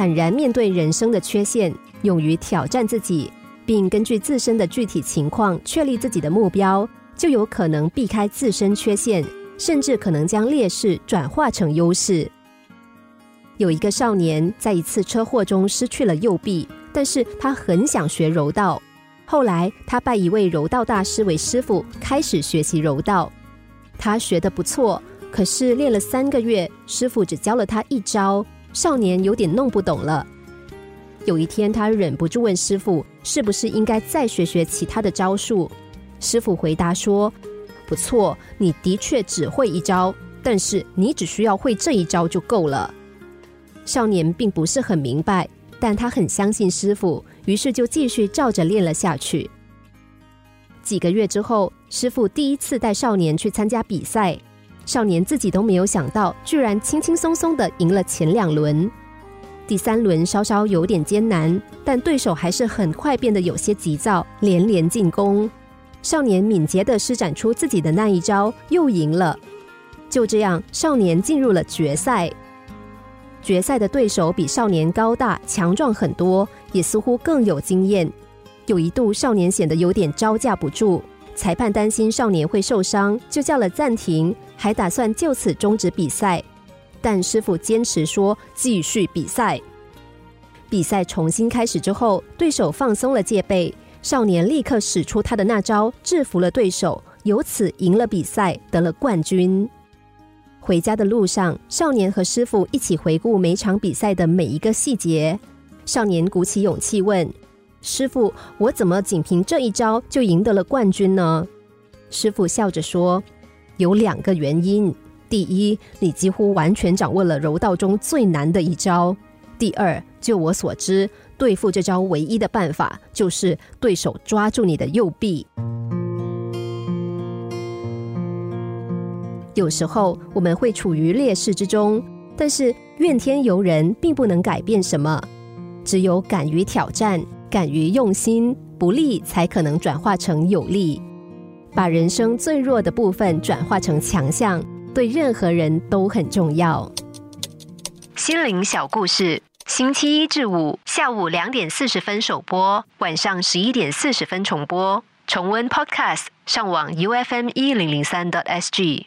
坦然面对人生的缺陷，勇于挑战自己，并根据自身的具体情况确立自己的目标，就有可能避开自身缺陷，甚至可能将劣势转化成优势。有一个少年在一次车祸中失去了右臂，但是他很想学柔道。后来，他拜一位柔道大师为师傅，开始学习柔道。他学得不错，可是练了三个月，师傅只教了他一招，少年有点弄不懂了。有一天，他忍不住问师傅：“是不是应该再学学其他的招数？”师傅回答说：“不错，你的确只会一招，但是你只需要会这一招就够了。”少年并不是很明白，但他很相信师傅，于是就继续照着练了下去。几个月之后，师傅第一次带少年去参加比赛，少年自己都没有想到，居然轻轻松松的赢了前两轮。第三轮稍稍有点艰难，但对手还是很快变得有些急躁，连连进攻。少年敏捷的施展出自己的那一招，又赢了。就这样，少年进入了决赛。决赛的对手比少年高大强壮很多，也似乎更有经验。有一度，少年显得有点招架不住，裁判担心少年会受伤，就叫了暂停，还打算就此终止比赛。但师傅坚持说继续比赛。比赛重新开始之后，对手放松了戒备，少年立刻使出他的那招，制服了对手，由此赢了比赛，得了冠军。回家的路上，少年和师傅一起回顾每场比赛的每一个细节。少年鼓起勇气问：“师傅，我怎么仅凭这一招就赢得了冠军呢？”师傅笑着说：“有两个原因。第一，你几乎完全掌握了柔道中最难的一招；第二，就我所知，对付这招唯一的办法就是对手抓住你的右臂。”有时候我们会处于劣势之中，但是怨天尤人并不能改变什么。只有敢于挑战、敢于用心，不利才可能转化成有利。把人生最弱的部分转化成强项，对任何人都很重要。心灵小故事，星期一至五下午两点四十分首播，晚上十一点四十分重播。重温 Podcast，上网 U F M 一零零三 t S G。